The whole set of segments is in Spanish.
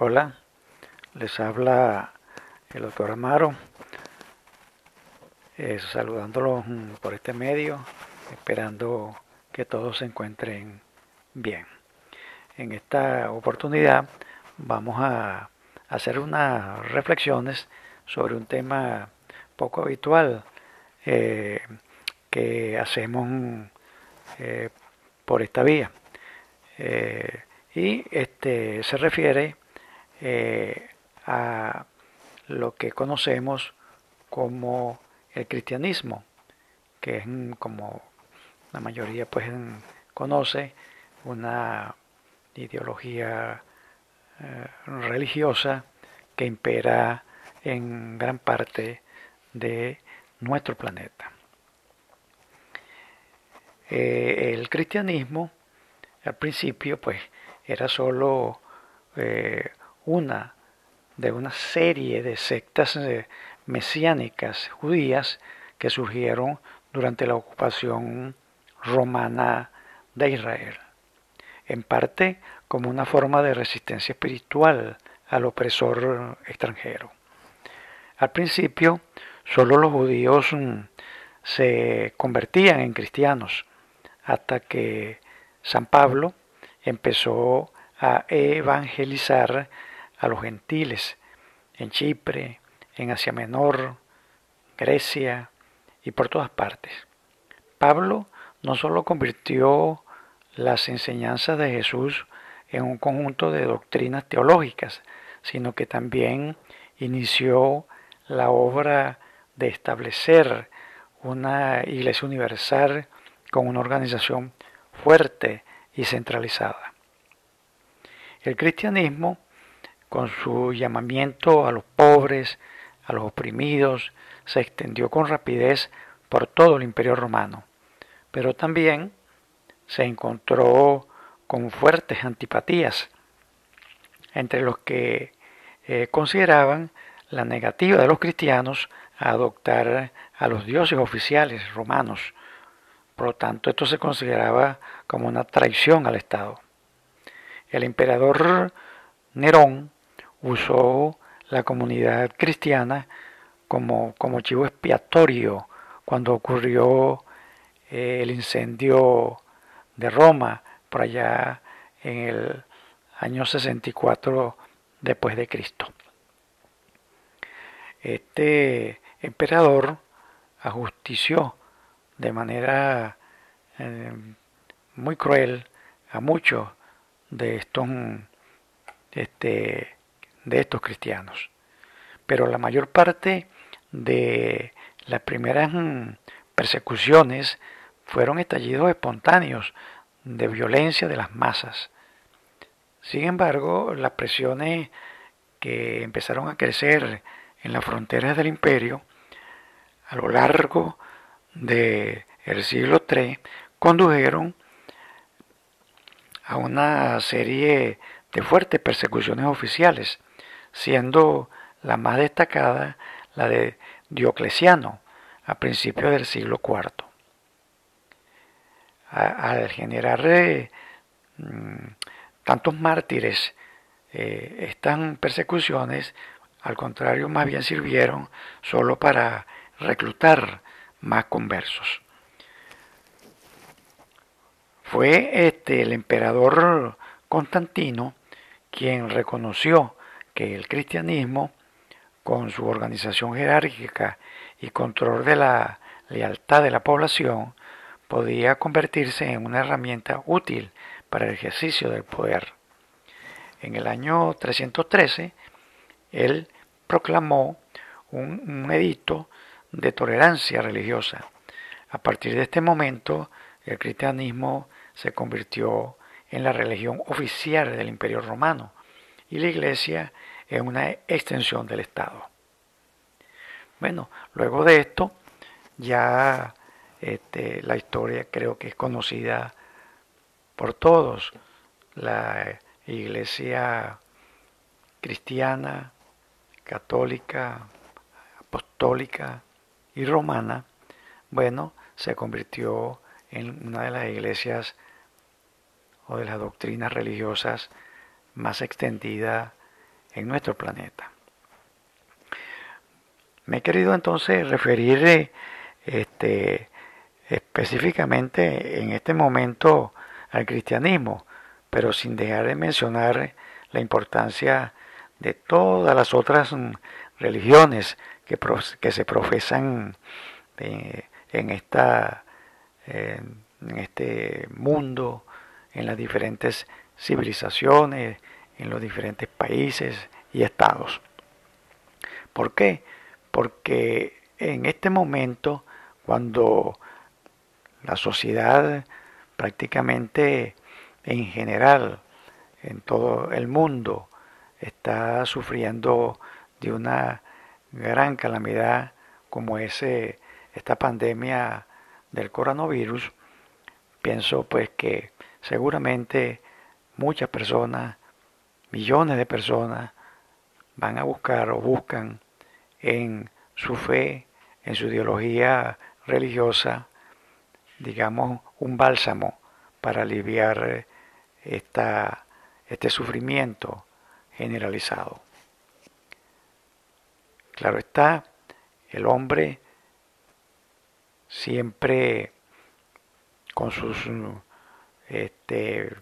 Hola, les habla el doctor Amaro, eh, saludándolos mm, por este medio, esperando que todos se encuentren bien. En esta oportunidad vamos a hacer unas reflexiones sobre un tema poco habitual eh, que hacemos eh, por esta vía. y este se refiere eh, a lo que conocemos como el cristianismo, que es como la mayoría pues conoce una ideología eh, religiosa que impera en gran parte de nuestro planeta. Eh, el cristianismo al principio pues era solo una de una serie de sectas eh, mesiánicas judías que surgieron durante la ocupación romana de Israel, en parte como una forma de resistencia espiritual al opresor extranjero. Al principio, solo los judíos mm, se convertían en cristianos, hasta que San Pablo empezó a evangelizar a los gentiles en Chipre, en Asia Menor, Grecia y por todas partes. Pablo no solo convirtió las enseñanzas de Jesús en un conjunto de doctrinas teológicas, sino que también inició la obra de establecer una iglesia universal con una organización fuerte y centralizada. El cristianismo con su llamamiento a los pobres, a los oprimidos, se extendió con rapidez por todo el imperio romano, pero también se encontró con fuertes antipatías entre los que eh, consideraban la negativa de los cristianos a adoptar a los dioses oficiales romanos. Por lo tanto, esto se consideraba como una traición al Estado. El emperador Nerón usó la comunidad cristiana como, como chivo expiatorio cuando ocurrió eh, el incendio de Roma por allá en el año 64 después de Cristo. Este emperador ajustició de manera eh, muy cruel a muchos de estos este, de estos cristianos. Pero la mayor parte de las primeras mm, persecuciones fueron estallidos espontáneos de violencia de las masas. Sin embargo, las presiones que empezaron a crecer en las fronteras del imperio a lo largo del siglo III condujeron a una serie de fuertes persecuciones oficiales siendo la más destacada la de Diocleciano a principios del siglo IV. al generar mm, tantos mártires, eh, estas persecuciones, al contrario, más bien sirvieron solo para reclutar más conversos. Fue este el emperador Constantino quien reconoció que el cristianismo, con su organización jerárquica y control de la lealtad de la población, podía convertirse en una herramienta útil para el ejercicio del poder. En el año 313, él proclamó un, un edicto de tolerancia religiosa. A partir de este momento, el cristianismo se convirtió en la religión oficial del Imperio Romano y la Iglesia es una extensión del Estado. Bueno, luego de esto, ya este, la historia creo que es conocida por todos. La iglesia cristiana, católica, apostólica y romana, bueno, se convirtió en una de las iglesias o de las doctrinas religiosas más extendida en nuestro planeta. Me he querido entonces referir este, específicamente en este momento al cristianismo, pero sin dejar de mencionar la importancia de todas las otras religiones que, se profesan eh, en, esta, en este mundo, en las diferentes civilizaciones, en los diferentes países y estados. ¿Por qué? Porque en este momento, cuando la sociedad prácticamente en general, en todo el mundo, está sufriendo de una gran calamidad como es esta pandemia del coronavirus, pienso pues que seguramente muchas personas, millones de personas, van a buscar o buscan en su fe, en su ideología religiosa, digamos, un bálsamo para aliviar esta, este sufrimiento generalizado. Claro está, el hombre siempre con sus este,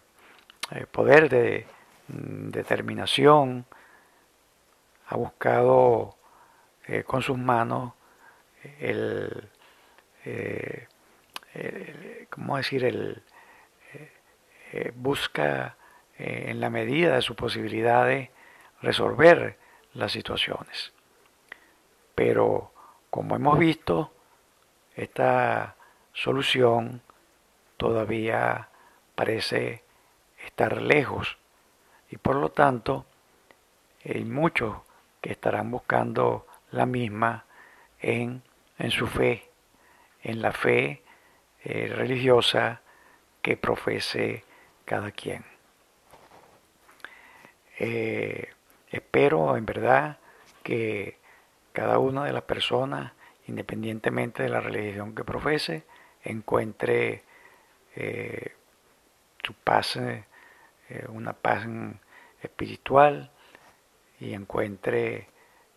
eh, poder de determinación ha buscado eh, con sus manos el, eh, ¿cómo decir? El, busca en la medida de sus posibilidades resolver las situaciones. Pero como hemos visto, esta solución todavía parece estar lejos y por lo tanto hay muchos que estarán buscando la misma en, en su fe, en la fe eh, religiosa que profese cada quien. Eh, espero en verdad que cada una de las personas, independientemente de la religión que profese, encuentre eh, su paz, eh, una paz espiritual y encuentre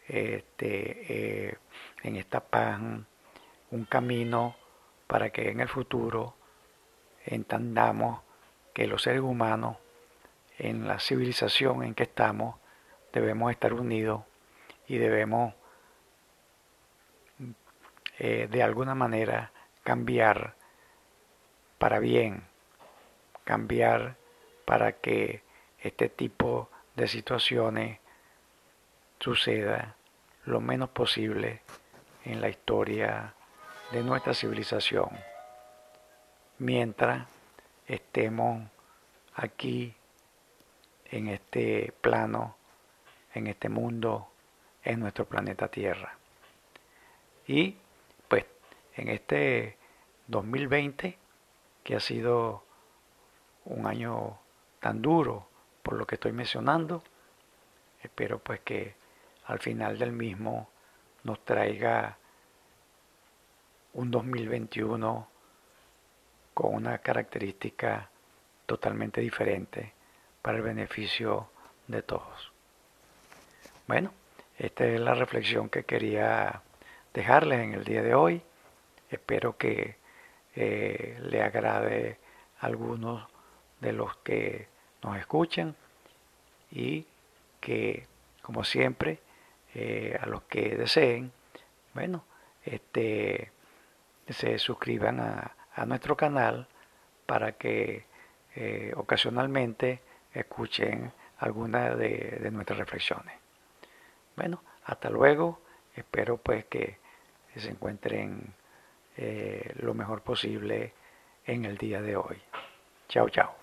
este, eh, en esta paz un camino para que en el futuro entendamos que los seres humanos en la civilización en que estamos debemos estar unidos y debemos de alguna manera cambiar para bien, cambiar para que este tipo de situaciones suceda lo menos posible en la historia de nuestra civilización, mientras estemos aquí en este plano, en este mundo, en nuestro planeta Tierra. Y pues en este 2020 que ha sido un año tan duro por lo que estoy mencionando. Espero pues que al final del mismo nos traiga un 2021 con una característica totalmente diferente para el beneficio de todos. Bueno, esta es la reflexión que quería dejarles en el día de hoy. Espero que eh, le agrade a algunos de los que nos escuchan y que, como siempre, eh, a los que deseen, bueno, este, se suscriban a, nuestro canal para que eh, ocasionalmente escuchen algunas de, de, nuestras reflexiones. Bueno, hasta luego. Espero pues que se encuentren eh, lo mejor posible en el día de hoy. Chao, chao.